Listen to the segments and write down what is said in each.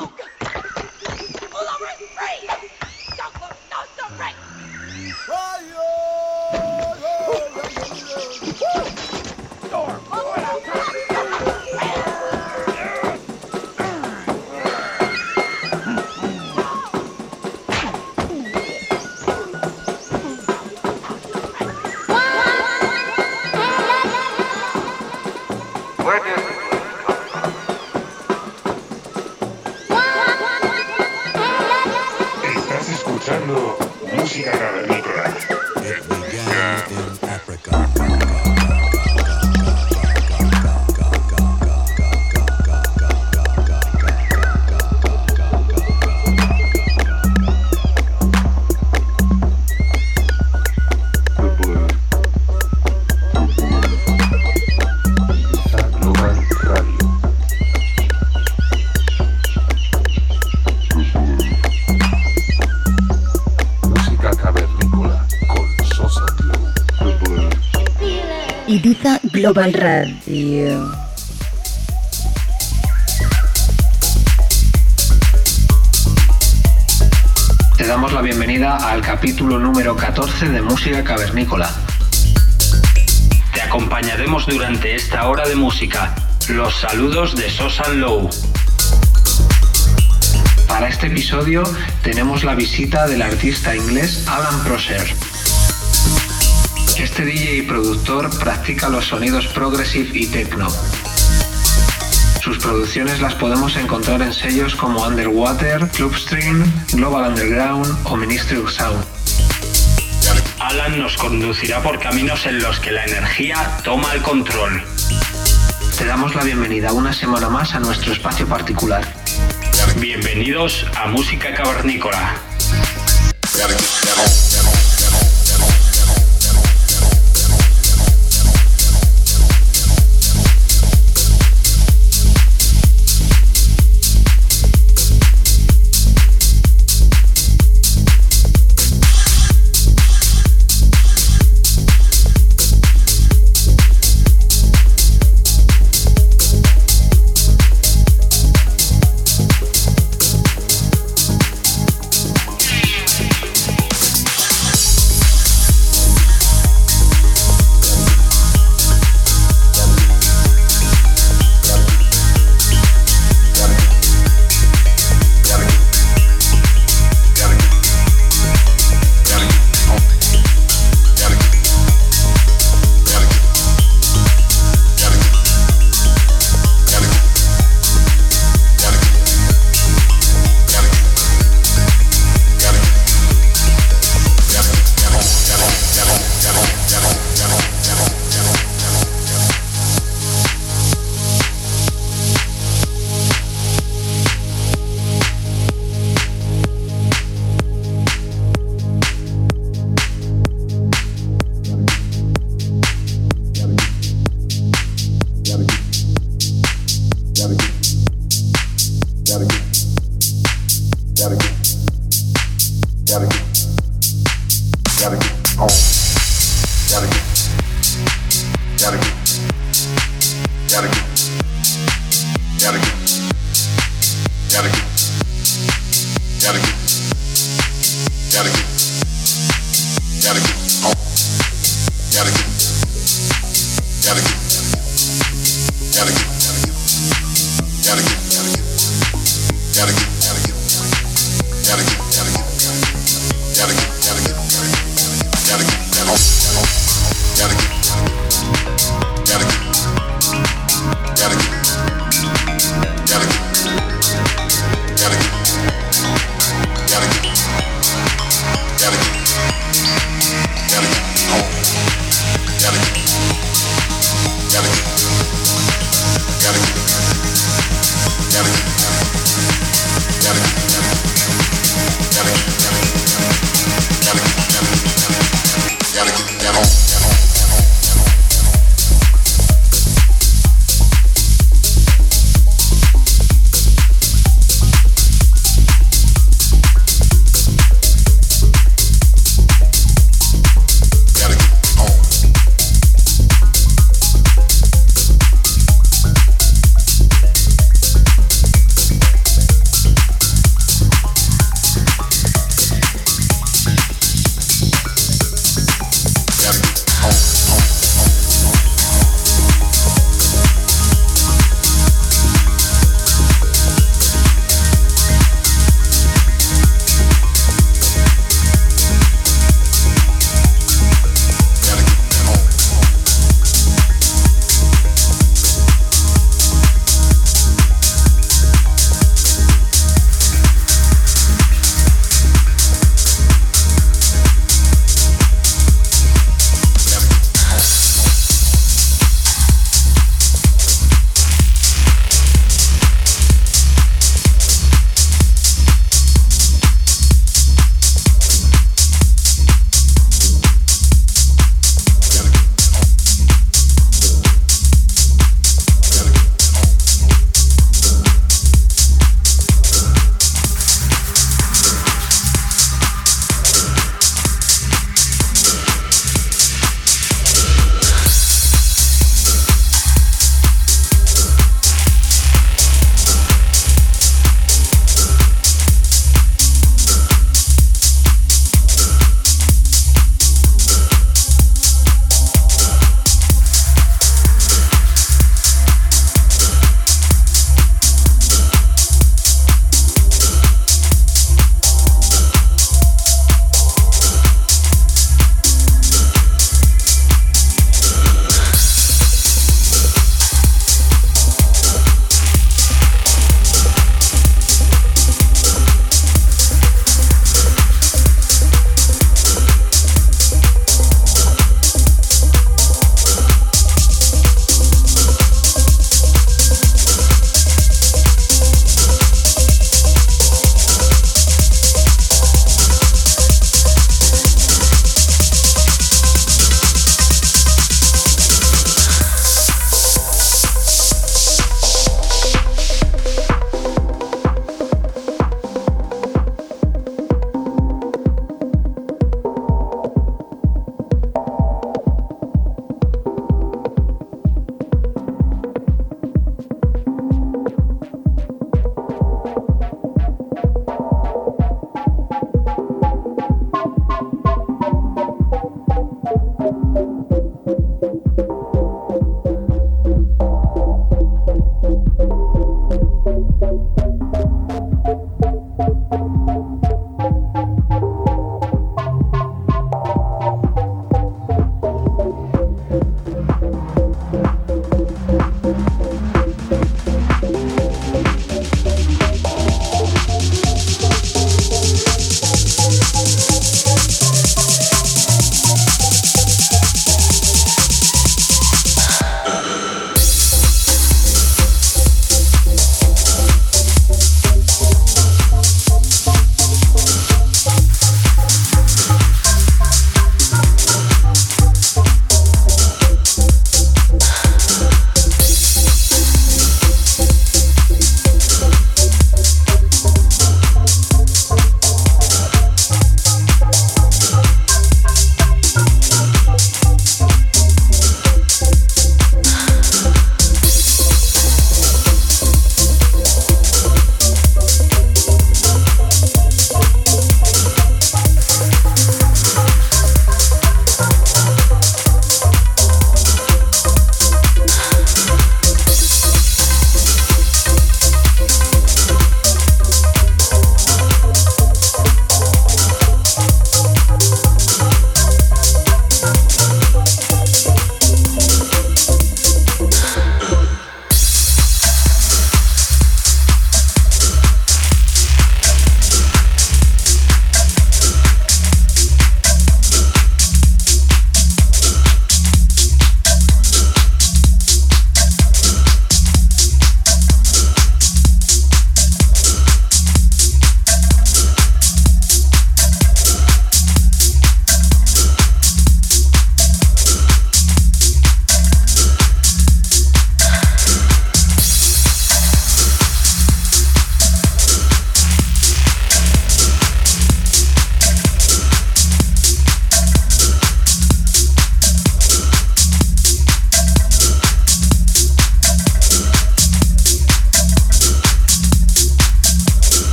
Oh, Pull over! Free! Don't look! No, stop! Right! Fire! Te damos la bienvenida al capítulo número 14 de Música Cavernícola. Te acompañaremos durante esta hora de música. Los saludos de Sosan Low. Para este episodio tenemos la visita del artista inglés Alan Prosser. Este DJ y productor practica los sonidos progressive y techno. Sus producciones las podemos encontrar en sellos como Underwater, Clubstream, Global Underground o Ministry of Sound. Alan nos conducirá por caminos en los que la energía toma el control. Te damos la bienvenida una semana más a nuestro espacio particular. Bienvenidos a Música Cavernícola. gotta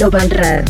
Global Radio.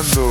Escuchando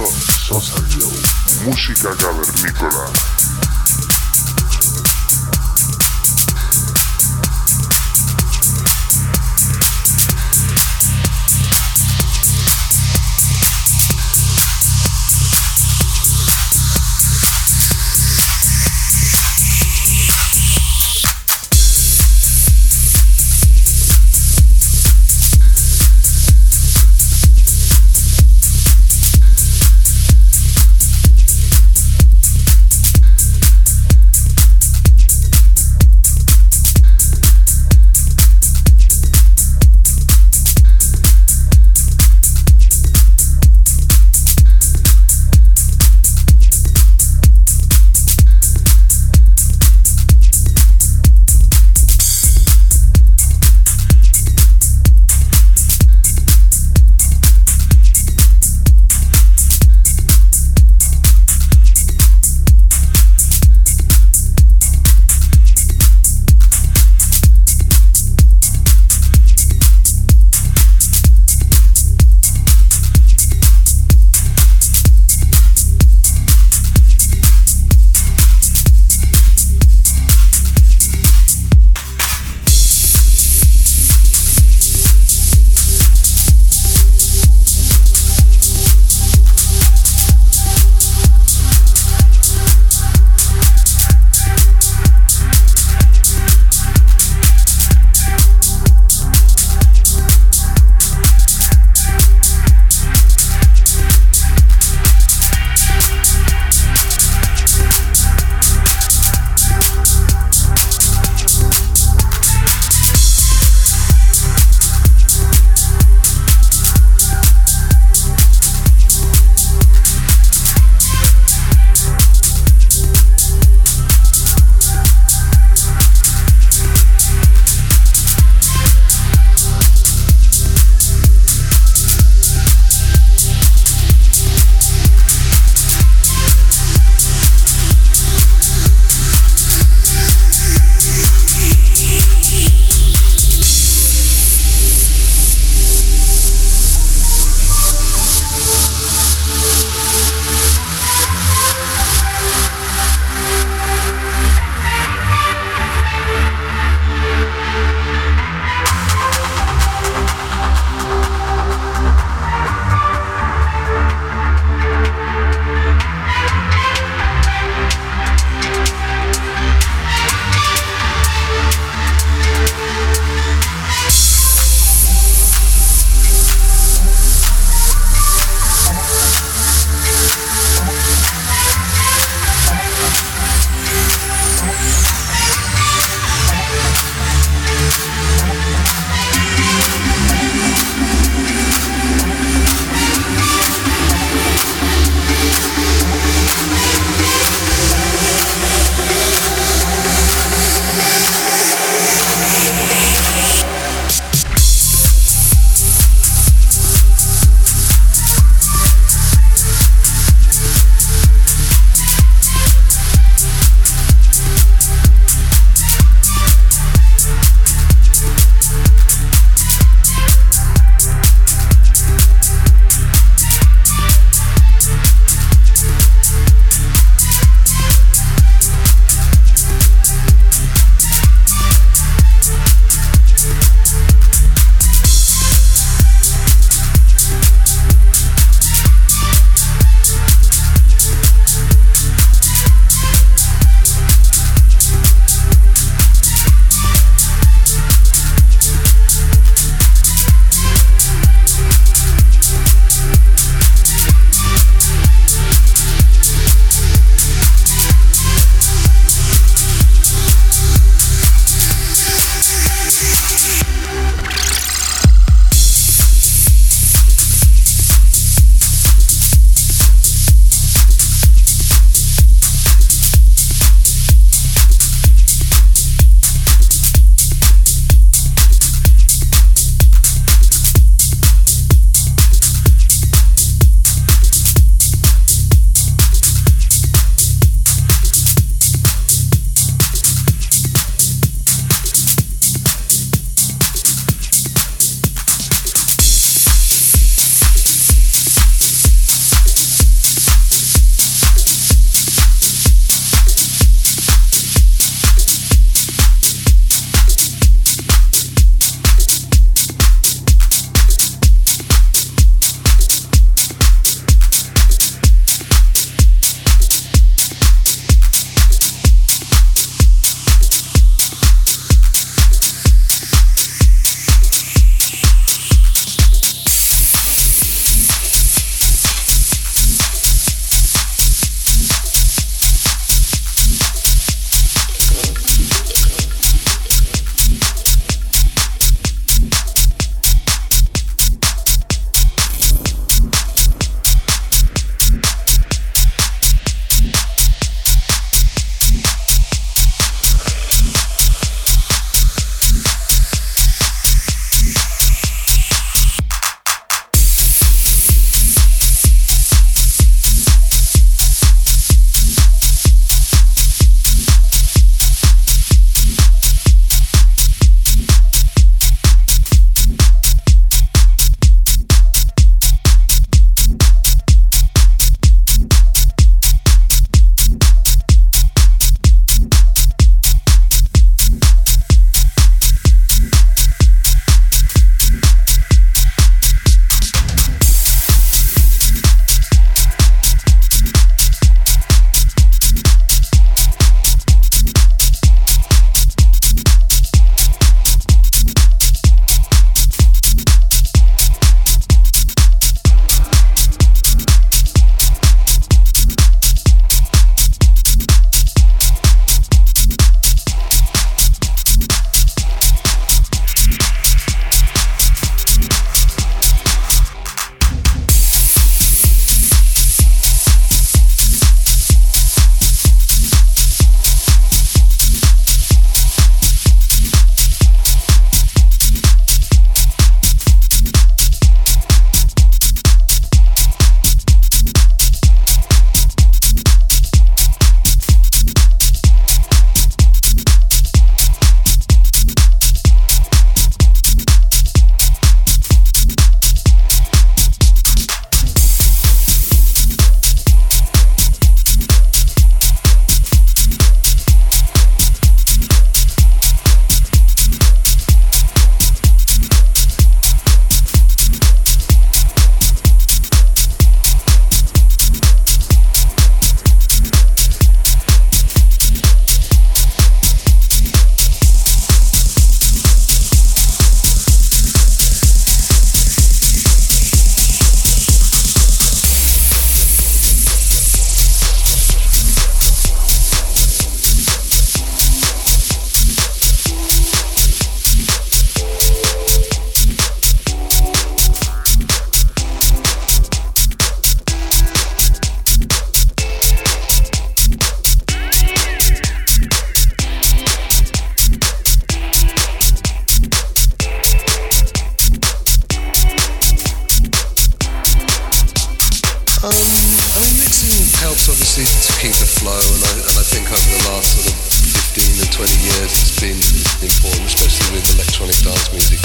Um, I mean, mixing helps obviously to keep the flow, and I, and I think over the last sort of 15 and 20 years it's been important, especially with electronic dance music.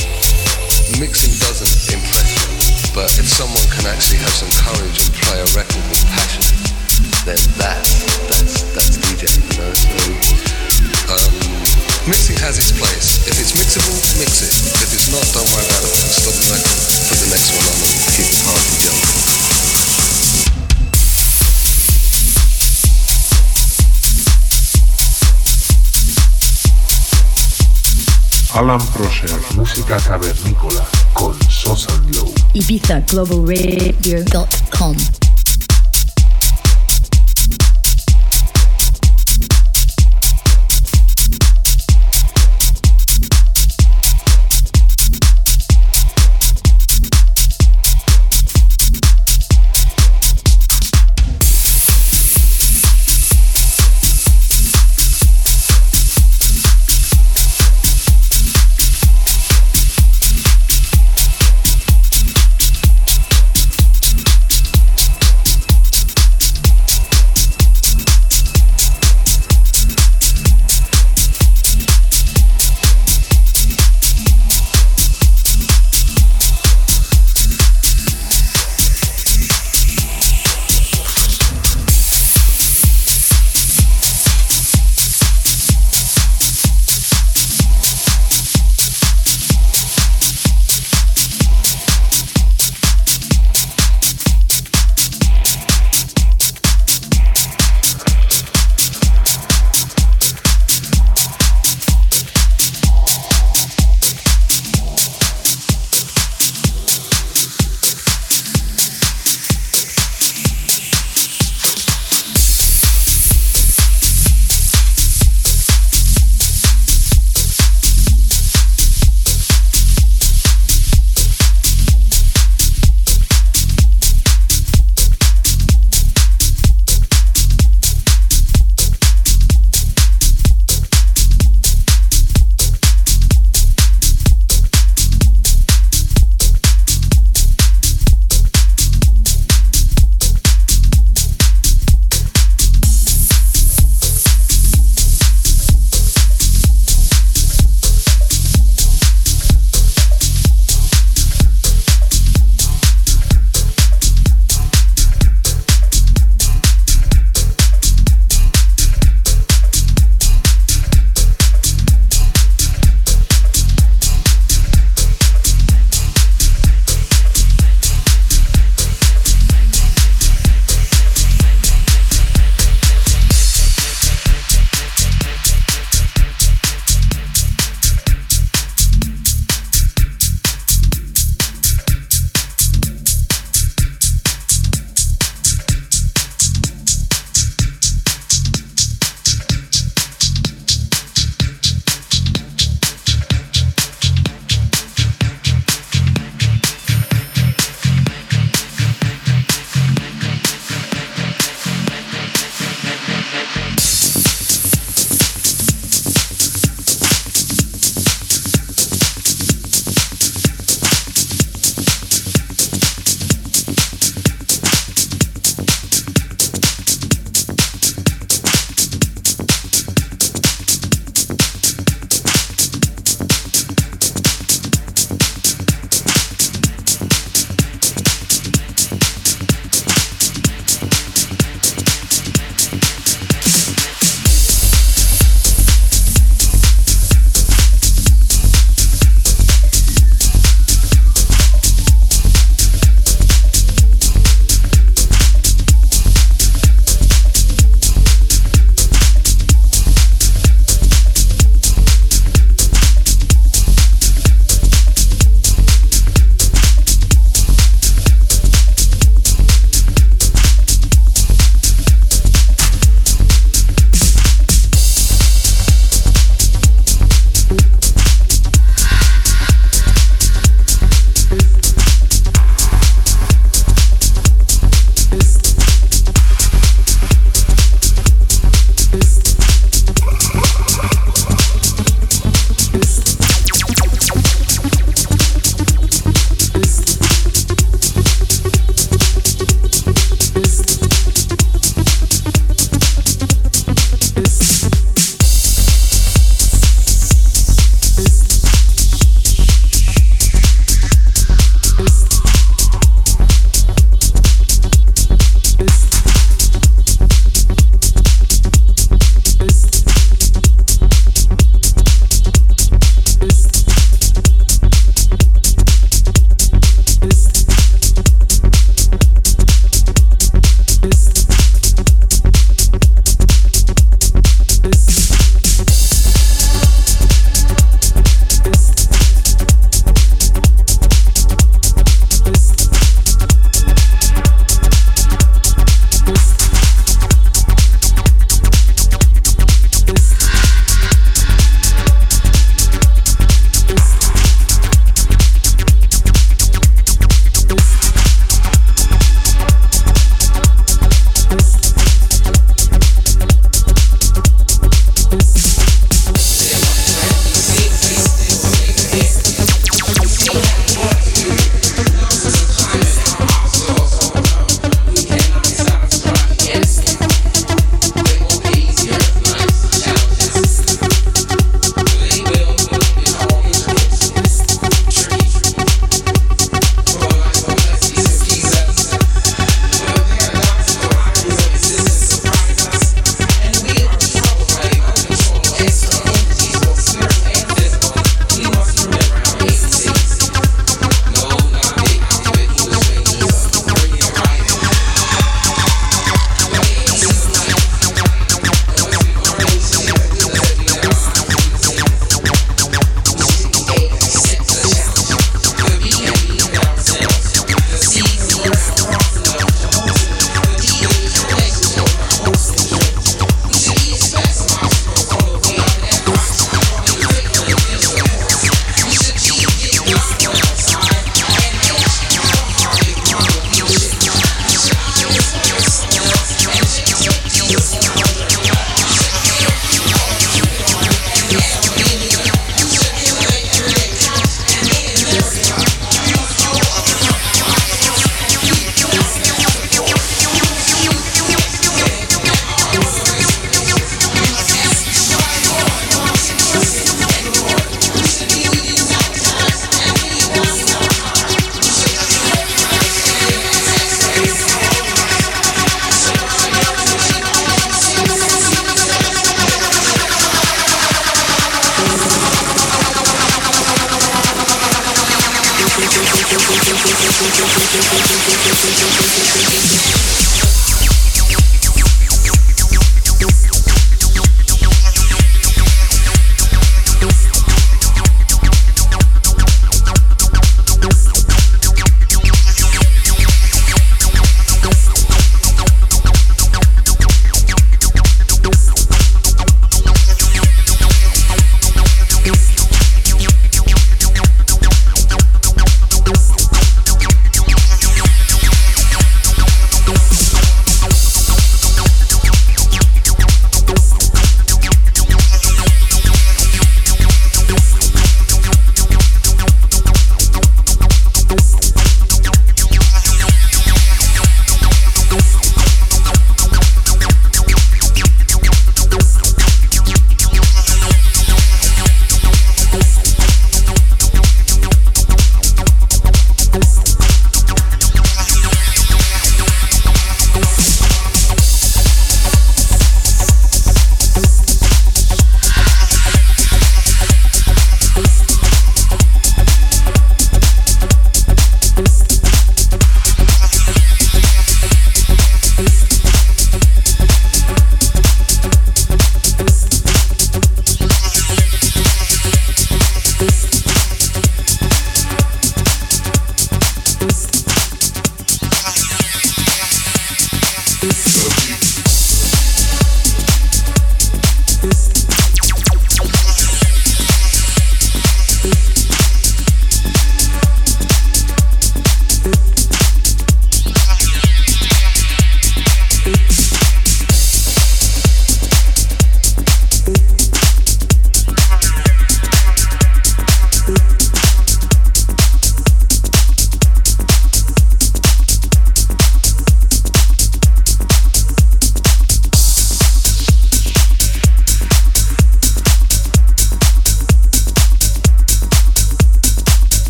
Mixing doesn't impress me, but if someone can actually have some courage and play a record with passion, then that, that's, that's DJ, you know? So, um, mixing has its place. If it's mixable, mix it. If it's not, don't worry about it. Stop the record, for the next one on and keep the party going. Alan Prosher, música cavernícola con Sosan Glow. IbizaGlobalRadio.com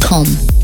Glow.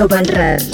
Global Radio.